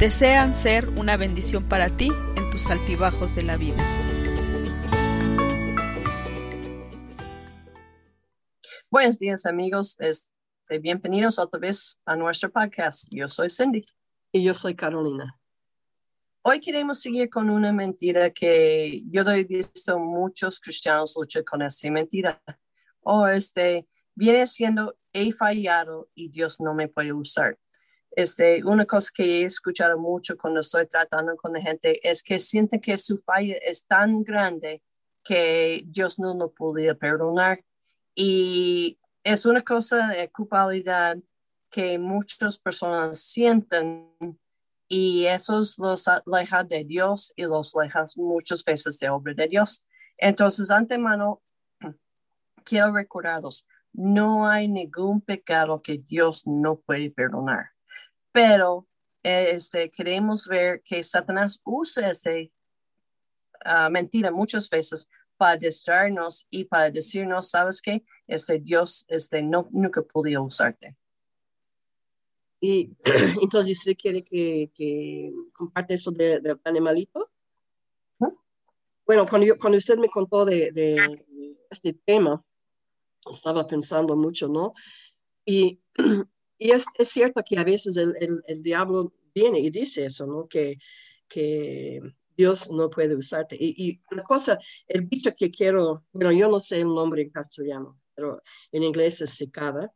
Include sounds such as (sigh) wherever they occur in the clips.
desean ser una bendición para ti en tus altibajos de la vida. Buenos días amigos, este, bienvenidos otra vez a nuestro podcast. Yo soy Cindy. Y yo soy Carolina. Hoy queremos seguir con una mentira que yo he visto muchos cristianos luchar con esta mentira. O este, viene siendo, he fallado y Dios no me puede usar. Este, una cosa que he escuchado mucho cuando estoy tratando con la gente es que sienten que su falla es tan grande que Dios no lo podía perdonar. Y es una cosa de culpabilidad que muchas personas sienten y eso los aleja de Dios y los aleja muchas veces de obra de Dios. Entonces, antemano, (clears throat) quiero recordaros, no hay ningún pecado que Dios no puede perdonar pero este, queremos ver que Satanás usa esta ah, mentira muchas veces para distraernos y para decirnos, ¿sabes qué? Este Dios este, no, nunca podía usarte. Y (clears throat) entonces usted quiere que, que comparte eso del de animalito. Bueno, cuando, cuando usted me contó de, de, este tema, estaba pensando mucho, ¿no? Y (clears throat) y es, es, cierto que a veces el, el, el, diablo viene y dice eso, ¿no? Que, que Dios no puede usarte. Y, y la cosa, el bicho que quiero, bueno, yo no sé el nombre en castellano, pero en inglés es cicada.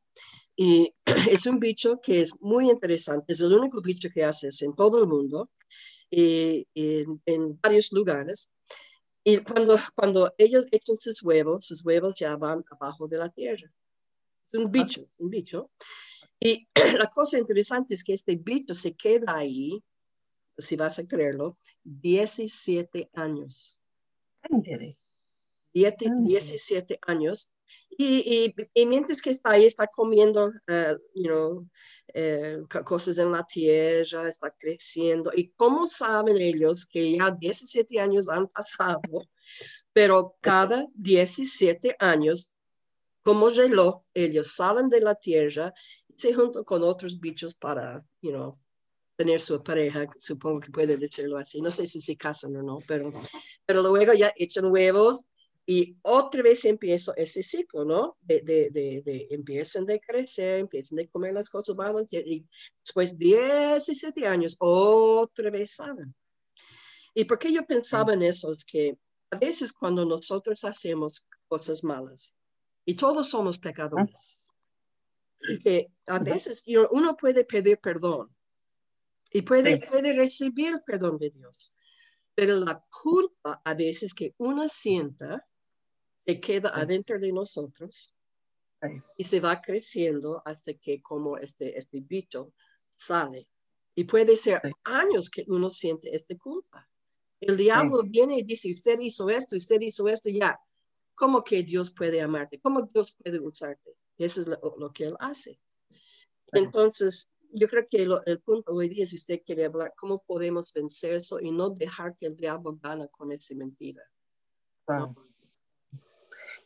Y (clears throat) es un bicho que es muy interesante, es el único bicho que hace eso en todo el mundo, y, en, en varios lugares. Y cuando, cuando ellos echan sus huevos, sus huevos ya van abajo de la tierra. Es un bicho, un bicho. Y (clears throat) la cosa interesante es que este bicho se queda ahí, si vas a creerlo, 17 años. 17 años. Y, y, mientras que está ahí, está comiendo uh, you know, uh, cosas en la tierra, está creciendo. ¿Y cómo saben ellos que ya 17 años han pasado? Pero cada 17 años, como reloj, ellos salen de la tierra se junta con otros bichos para, you know, tener su pareja, supongo que puede decirlo así. No sé si se casan o no, pero, pero luego ya echan huevos y otra vez empieza ese ciclo, ¿no? De, de, de, de empiezan de crecer, empiezan de comer las cosas, vamos, y después 17 años, otra vez saben. ¿Y por qué yo pensaba en eso? Es que a veces cuando nosotros hacemos cosas malas, y todos somos pecadores, que a veces uno puede pedir perdón y puede, puede recibir perdón de Dios, pero la culpa a veces que uno sienta se queda adentro de nosotros y se va creciendo hasta que como este, este bicho sale. Y puede ser años que uno siente esta culpa. El diablo viene y dice, usted hizo esto, usted hizo esto, ya. ¿Cómo que Dios puede amarte? ¿Cómo Dios puede usarte? Eso es lo, que él hace. Entonces, yo creo que el punto hoy día, si usted quiere hablar, cómo podemos vencer eso y no dejar que el diablo gane con esa mentira.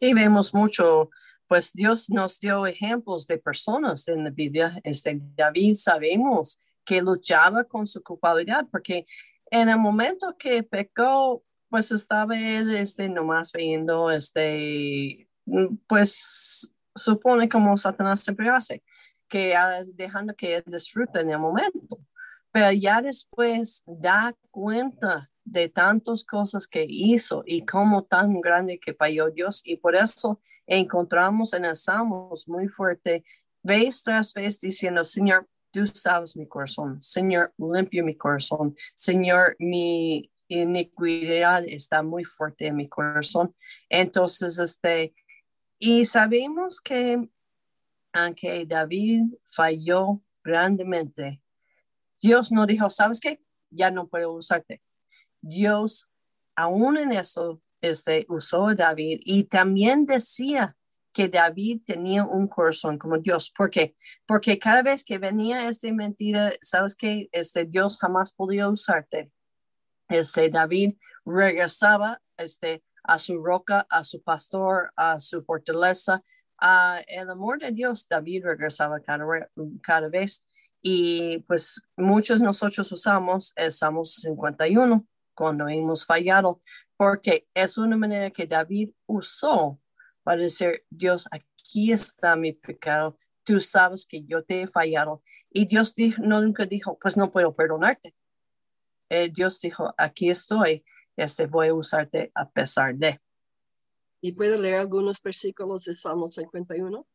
Y vemos mucho, pues Dios nos dio ejemplos de personas en la Biblia. Este, David sabemos que luchaba con su culpabilidad, porque en el momento que pecó, pues estaba él este, nomás viendo, este, pues supone como Satanás siempre hace, que dejando que disfrute en el momento, pero ya después da cuenta de tantas cosas que hizo y cómo tan grande que falló Dios. Y por eso encontramos en el Salmos muy fuerte, vez tras vez diciendo, Señor, tú sabes mi corazón, Señor, limpio mi corazón, Señor, mi iniquidad está muy fuerte en mi corazón. Entonces, este, y sabemos que aunque David falló grandemente, Dios no dijo, ¿sabes qué? Ya no puedo usarte. Dios, aún en eso, este, usó a David y también decía que David tenía un corazón como Dios. ¿Por qué? Porque cada vez que venía esta mentira, sabes que este Dios jamás podía usarte. Este David regresaba este a su roca, a su pastor, a su fortaleza, a el amor de Dios. David regresaba cada, cada vez y pues muchos nosotros usamos el Salmo 51 cuando hemos fallado, porque es una manera que David usó para decir, Dios, aquí está mi pecado, tú sabes que yo te he fallado. Y Dios dijo, no, nunca dijo, pues no puedo perdonarte. Eh, Dios dijo, aquí estoy, este, voy a usarte a pesar de. ¿Y puede leer algunos versículos de Salmo 51?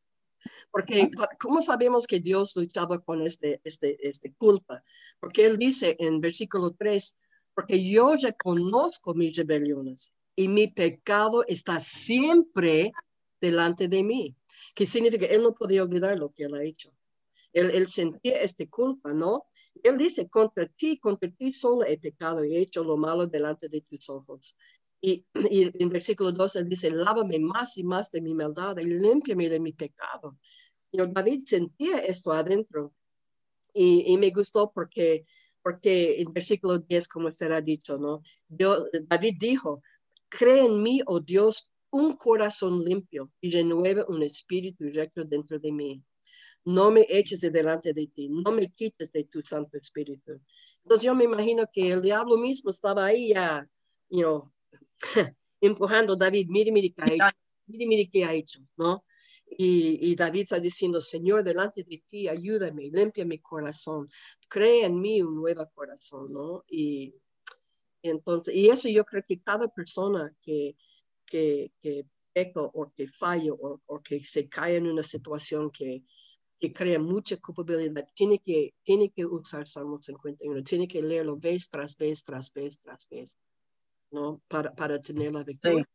Porque, ¿cómo sabemos que Dios luchaba con este, este, este culpa? Porque Él dice en versículo 3, porque yo ya conozco mis rebeliones y mi pecado está siempre delante de mí. ¿Qué significa? Él no podía olvidar lo que él ha hecho. Él, él sentía esta culpa, ¿no? Él dice, contra ti, contra ti solo he pecado y he hecho lo malo delante de tus ojos. Y, y en versículo 2 él dice, lávame más y más de mi maldad y límpiame de mi pecado. Y David sentía esto adentro. Y, y me gustó porque porque en versículo 10, como será dicho, ¿no? David dijo, cree en mí, oh Dios, un corazón limpio y renueve un espíritu recto dentro de mí. No me eches de delante de ti, no me quites de tu Santo Espíritu. Entonces yo me imagino que el diablo mismo estaba ahí ya, you know, (laughs) empujando a David, mire, mire qué ha hecho, mire, mire qué ha hecho, ¿no? Y, David está diciendo, Señor, delante de ti, ayúdame, limpia mi corazón, crea en mí un nuevo corazón, ¿no? Y entonces, y eso yo creo que cada persona que, que, que peca o que falla o, o, que se cae en una situación que, que crea mucha culpabilidad, tiene que, tiene que usar Salmo 51, tiene que leerlo vez tras vez, tras vez, tras vez, ¿no? Para, para tener la victoria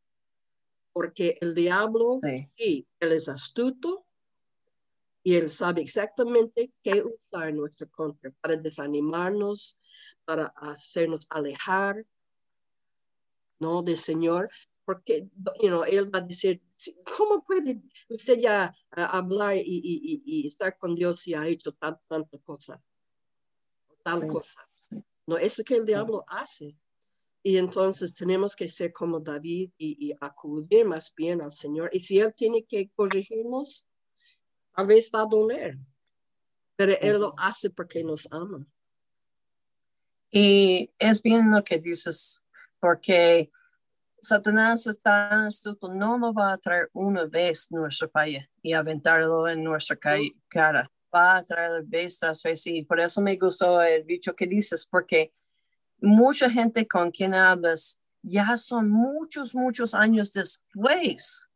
porque el diablo, sí. él es astuto y él sabe exactamente qué usar en nuestra contra para desanimarnos, para hacernos alejar, ¿no? Del Señor, porque, you know, él va a decir, ¿cómo puede usted ya hablar y, estar con Dios si ha hecho tanta, tanta cosa? Tal cosa. No, eso que el diablo hace. Y entonces tenemos que ser como David y, acudir más bien al Señor. Y si Él tiene que corregirnos, a veces va a doler, pero Él lo hace porque nos ama. Y es bien lo que dices, porque Satanás está astuto, no lo va a traer una vez nuestra falla y aventarlo en nuestra cara. Va a traer vez tras vez. Y por eso me gustó el dicho que dices, porque mucha gente con quien hablas ya son muchos, muchos años después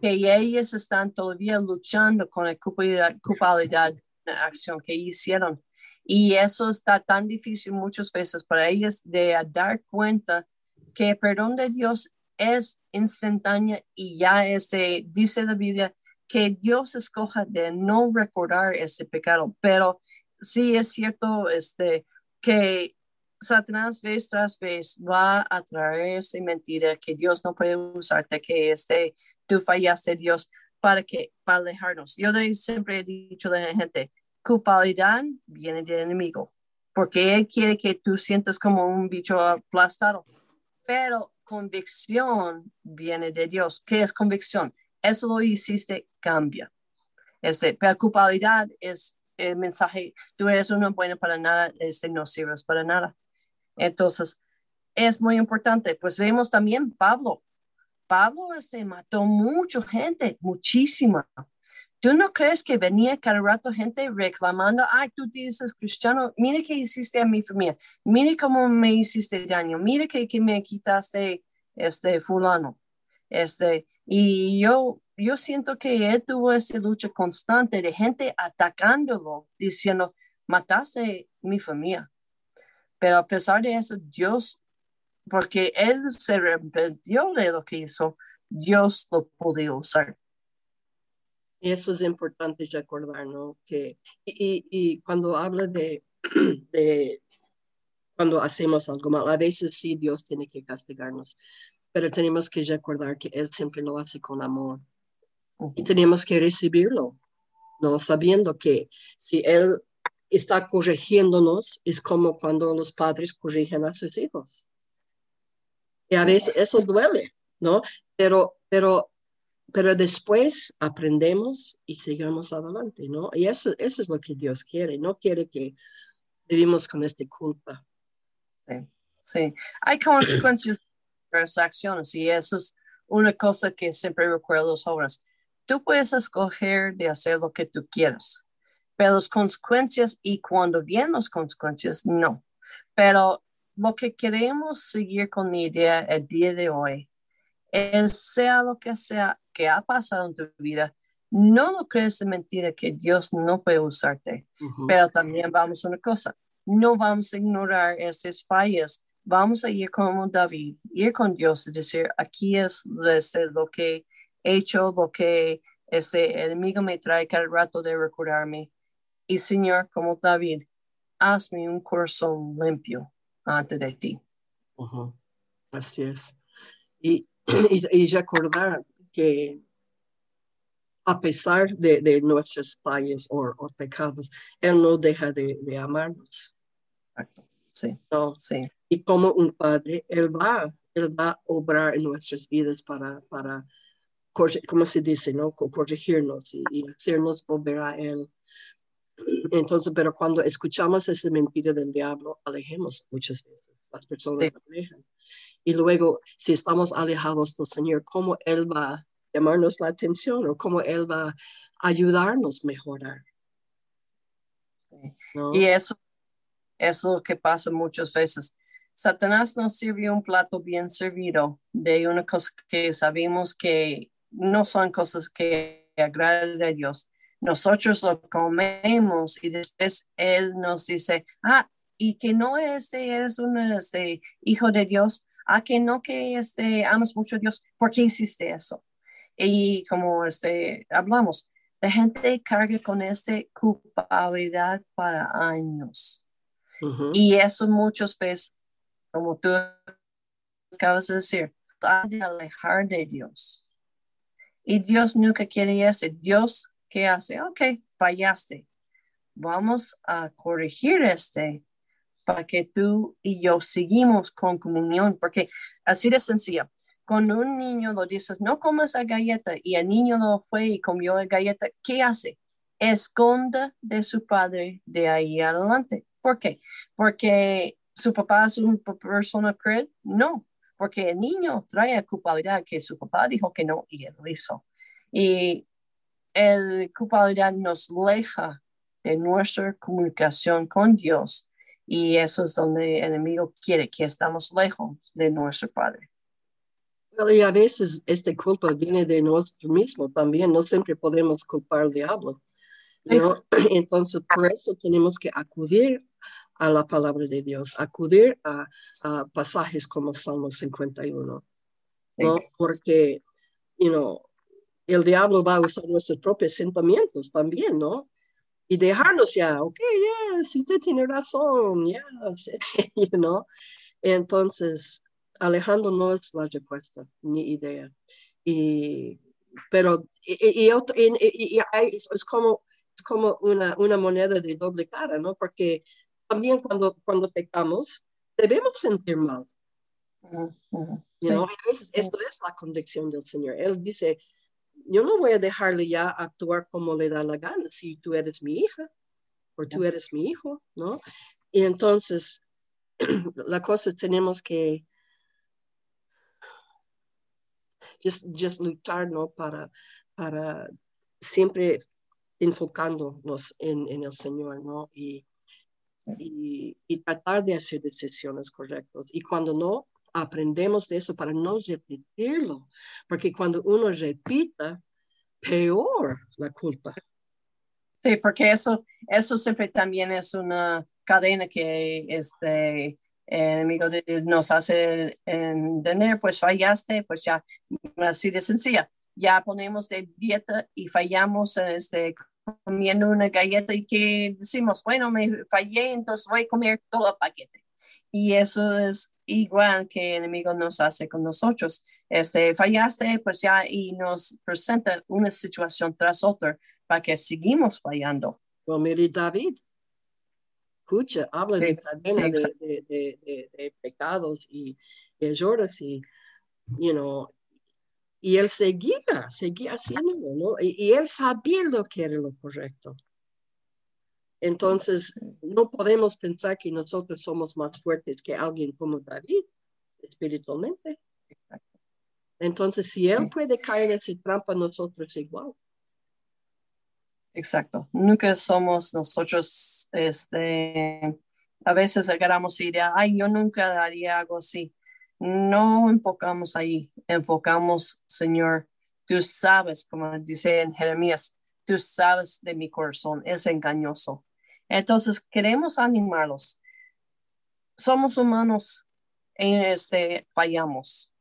que ellas están todavía luchando con la culpabilidad, de la acción que hicieron. Y eso está tan difícil muchas veces para ellas de dar cuenta que el perdón de Dios es instantáneo y ya este, dice la Biblia que Dios escoja de no recordar este pecado, pero sí es cierto este, que Satanás vez tras vez va a traer esta mentira que Dios no puede usarte, que este, tú fallaste Dios para que para alejarnos. Yo siempre he dicho a la gente, culpabilidad viene del enemigo, porque él quiere que tú sientas como un bicho aplastado, pero convicción viene de Dios. ¿Qué es convicción? Eso lo hiciste, cambia. Este, pero culpabilidad es el mensaje, tú eres una buena para nada, este, no sirves para nada. Entonces, es muy importante. Pues vemos también Pablo. Pablo este, mató mucha gente, muchísima. ¿Tú no crees que venía cada rato gente reclamando, ay, tú dices cristiano, mire qué hiciste a mi familia, mire cómo me hiciste daño, mire que, me quitaste este fulano? Este, y yo, yo siento que él tuvo esa lucha constante de gente atacándolo, diciendo, mataste mi familia, pero a pesar de eso, Dios, porque él se arrepintió de lo que hizo, Dios lo pudo usar. Eso es importante recordar, ¿no? Que, y, y cuando habla de, (clears throat) de cuando hacemos algo mal. A veces sí, Dios tiene que castigarnos, pero tenemos que recordar que Él siempre lo hace con amor y tenemos que recibirlo, ¿no? Sabiendo que si Él está corrigiéndonos, es como cuando los padres corrigen a sus hijos. Y a veces eso duele, ¿no? Pero, pero, pero después aprendemos y seguimos adelante, ¿no? Y eso, eso es lo que Dios quiere, no quiere que vivimos con esta culpa. Sí, sí. Hay consecuencias de las acciones y eso es una cosa que siempre recuerdo los jóvenes. Tú puedes escoger de hacer lo que tú quieras, pero las consecuencias y cuando vienen las consecuencias, no. Pero lo que queremos seguir con la idea el día de hoy es sea lo que sea que ha pasado en tu vida, no lo crees de mentira que Dios no puede usarte, pero también vamos a una cosa, no vamos a ignorar esas fallas, vamos a ir como David, ir con Dios y decir, aquí es este, lo que he hecho, lo que este enemigo me trae cada rato de recordarme. Y Señor, como David, hazme un corazón limpio ante de ti. Así es. Y, (clears throat) y, recordar que a pesar de, de nuestras fallas o, pecados, Él no deja de, de amarnos. Exacto. Sí. sí. Y como un padre, Él va, Él va a obrar en nuestras vidas para, para como se dice, ¿no? Corregirnos y, y hacernos volver a Él. (clears throat) Entonces, pero cuando escuchamos esa mentira del diablo, alejemos muchas veces. Las personas alejan. Y luego, si estamos alejados del Señor, ¿cómo Él va a llamarnos la atención o cómo Él va a ayudarnos a mejorar? Y eso es lo que pasa muchas veces. Satanás nos sirvió un plato bien servido de una cosa que sabemos que no son cosas que agradan a Dios. Nosotros lo comemos y después Él nos dice, ah, y que no este es un este, hijo de Dios, ah, que no que este, amas mucho a Dios, ¿por qué hiciste eso? Y como este, hablamos, la gente carga con esta culpabilidad para años. Y eso muchas veces, como tú acabas de decir, de alejar de Dios. Y Dios nunca quiere eso. Dios, ¿qué hace? Ok, fallaste. Vamos a corregir este para que tú y yo seguimos con comunión, porque así de sencillo. Con un niño lo dices, no comas la galleta, y el niño lo fue y comió la galleta, ¿qué hace? Esconda de su padre de ahí adelante. ¿Por qué? Porque su papá es una persona cruel. No, porque el niño trae culpabilidad que su papá dijo que no y él lo hizo. Y el culpabilidad nos aleja de nuestra comunicación con Dios y eso es donde el enemigo quiere que estamos lejos de nuestro Padre. y a veces esta culpa viene de nosotros mismos también, no siempre podemos culpar al diablo. ¿no? (clears throat) Entonces, por eso tenemos que acudir a la palabra de Dios, acudir a, pasajes como Salmo 51, ¿no? Porque, you know, el diablo va a usar nuestros propios sentimientos también, ¿no? Y dejarnos ya, ok, ya, si usted tiene razón, ya, (laughs) you know. Entonces, Alejandro no es la respuesta, ni idea. Y, pero, y, y, es, como, es como una, una moneda de doble cara, ¿no? Porque también cuando, cuando pecamos, debemos sentir mal. esto es la convicción del Señor. Él dice, yo no voy a dejarle ya actuar como le da la gana si tú eres mi hija o tú eres mi hijo, ¿no? Y entonces, (clears throat) la cosa es tenemos que just, just luchar, ¿no? Para, para siempre enfocándonos en, en el Señor, ¿no? Y, y, y, tratar de hacer decisiones correctas. Y cuando no, aprendemos de eso para no repetirlo, porque cuando uno repita, peor la culpa. Sí, porque eso, eso siempre también es una cadena que este enemigo nos hace tener, pues fallaste, pues ya, así de sencilla. Ya ponemos de dieta y fallamos este, comiendo una galleta y que decimos, bueno, me fallé, entonces voy a comer todo el paquete. Y eso es igual que el enemigo nos hace con nosotros. Este, fallaste, pues ya, y nos presenta una situación tras otra para que seguimos fallando. Well, mire David, escucha, habla de cadenas de, de, de, pecados y errores y, you know, y él seguía, seguía haciéndolo, ¿no? Y, y, él sabía lo que era lo correcto. Entonces, no podemos pensar que nosotros somos más fuertes que alguien como David, espiritualmente. Entonces, si él puede caer en esa trampa, nosotros igual. Exacto. Nunca somos nosotros, este, a veces agarramos idea, ay, yo nunca haría algo así. No enfocamos ahí, enfocamos, Señor, tú sabes, como dice en Jeremías, tú sabes de mi corazón, es engañoso. Entonces, queremos animarlos. Somos humanos, este, fallamos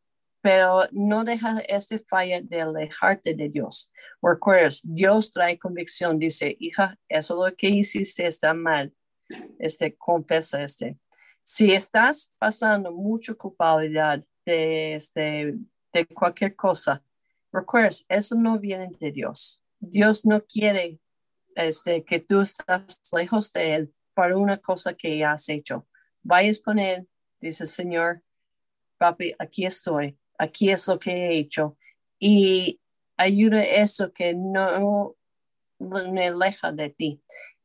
pero no deja este falla de alejarte de Dios. Recuerdas, Dios trae convicción, dice, hija, eso lo que hiciste está mal. Este, confesa este. Si estás pasando mucha culpabilidad de, este, de cualquier cosa, recuerdas, eso no viene de Dios. Dios no quiere este, que tú estás lejos de Él para una cosa que has hecho. Vayas con Él, dice Señor, papi, aquí estoy aquí es lo que he hecho. Y ayuda eso que no me aleja de ti.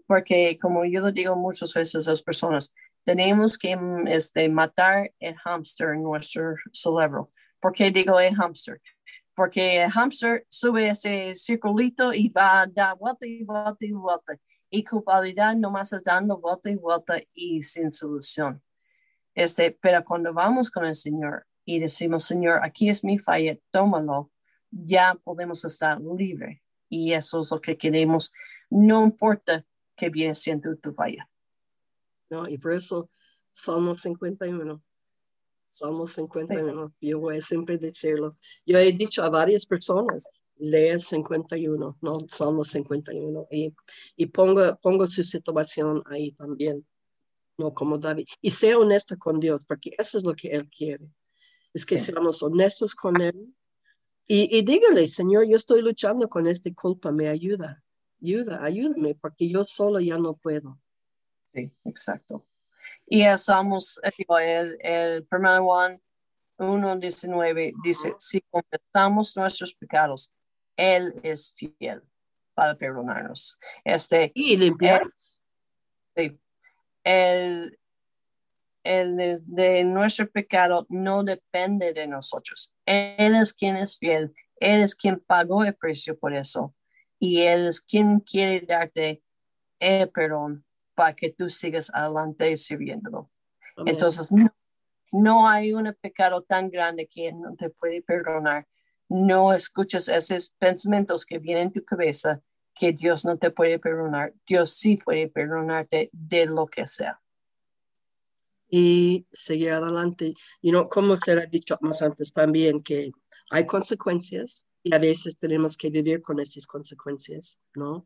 Porque como yo lo digo muchas veces a las personas, tenemos que este, matar el hámster en nuestro cerebro. ¿Por qué digo el hámster? Porque el hámster sube ese circulito y va a dar vuelta y vuelta y vuelta. Y culpabilidad nomás es dando vuelta y vuelta y sin solución. Este, pero cuando vamos con el Señor, y decimos, Señor, aquí es mi falla, tómalo, ya podemos estar libre. Y eso es lo que queremos, no importa que viene siendo tu falla. No, y por eso Salmo 51. Salmo 51. Yo voy a siempre decirlo. Yo he dicho a varias personas, lea 51, no Salmo 51. Y, y pongo, pongo su situación ahí también, no como David. Y sea honesto con Dios, porque eso es lo que Él quiere es que seamos honestos con Él. Y, y, dígale, Señor, yo estoy luchando con esta culpa, me ayuda, ayuda, ayúdame, porque yo solo ya no puedo. Sí, exacto. Y estamos, el, el primer Juan 1.19 dice, si confesamos nuestros pecados, Él es fiel para perdonarnos. Este, y limpiarnos. Sí. El, el de, nuestro pecado no depende de nosotros. Él es quien es fiel, Él es quien pagó el precio por eso y Él es quien quiere darte el perdón para que tú sigas adelante sirviéndolo. Entonces, no, no hay un pecado tan grande que no te puede perdonar. No escuches esos pensamientos que vienen en tu cabeza que Dios no te puede perdonar. Dios sí puede perdonarte de lo que sea y seguir adelante. Y no, como se ha dicho más antes también, que hay consecuencias y a veces tenemos que vivir con esas consecuencias, ¿no?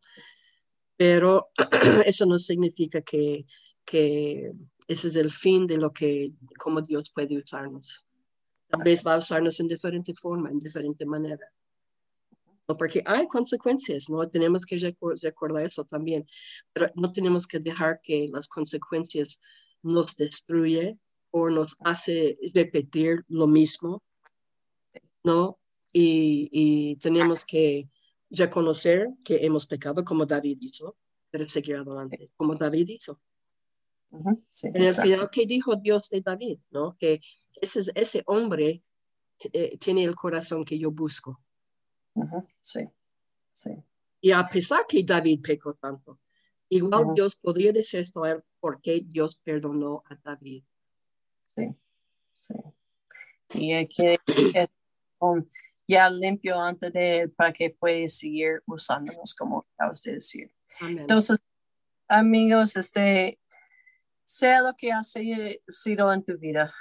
Pero (clears throat) eso no significa que, que ese es el fin de lo que, como Dios puede usarnos. Tal vez va a usarnos en diferente forma, en diferente manera. ¿no? Porque hay consecuencias, ¿no? Tenemos que recordar eso también, pero no tenemos que dejar que las consecuencias nos destruye o nos hace repetir lo mismo, ¿no? Y, tenemos que reconocer que hemos pecado como David hizo, pero seguir adelante, como David hizo. en el final, ¿qué dijo Dios de David? ¿no? Que ese, ese hombre eh, tiene el corazón que yo busco. Sí, sí. Y a pesar que David pecó tanto, igual Dios podría decir esto a él, por qué Dios perdonó a David. Sí, sí. Y aquí es ya limpio antes de para que pueda seguir usándonos como acabas de decir. Entonces, amigos, este, sea lo que ha sido en tu vida,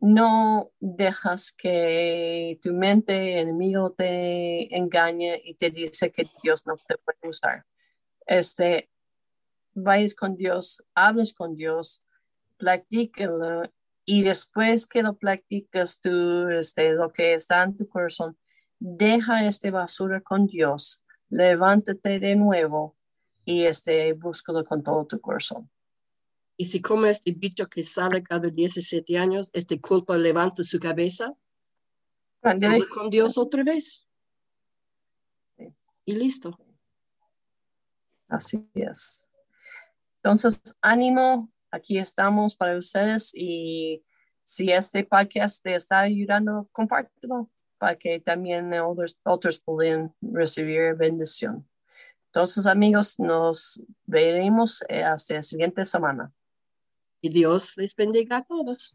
no dejas que tu mente enemigo te engañe y te dice que Dios no te puede usar este, vayas con Dios, hables con Dios, practíquelo y después que lo practicas tú, este, lo que está en tu corazón, deja este basura con Dios, levántate de nuevo y este, búscalo con todo tu corazón. Y si como este bicho que sale cada 17 años, este culpa levanta su cabeza, habla con Dios otra vez. Sí. Y listo. Así es. Entonces, ánimo, aquí estamos para ustedes y si este podcast te está ayudando, compártelo para que también otros, otros puedan recibir bendición. Entonces, amigos, nos veremos hasta la siguiente semana. Y Dios les bendiga a todos.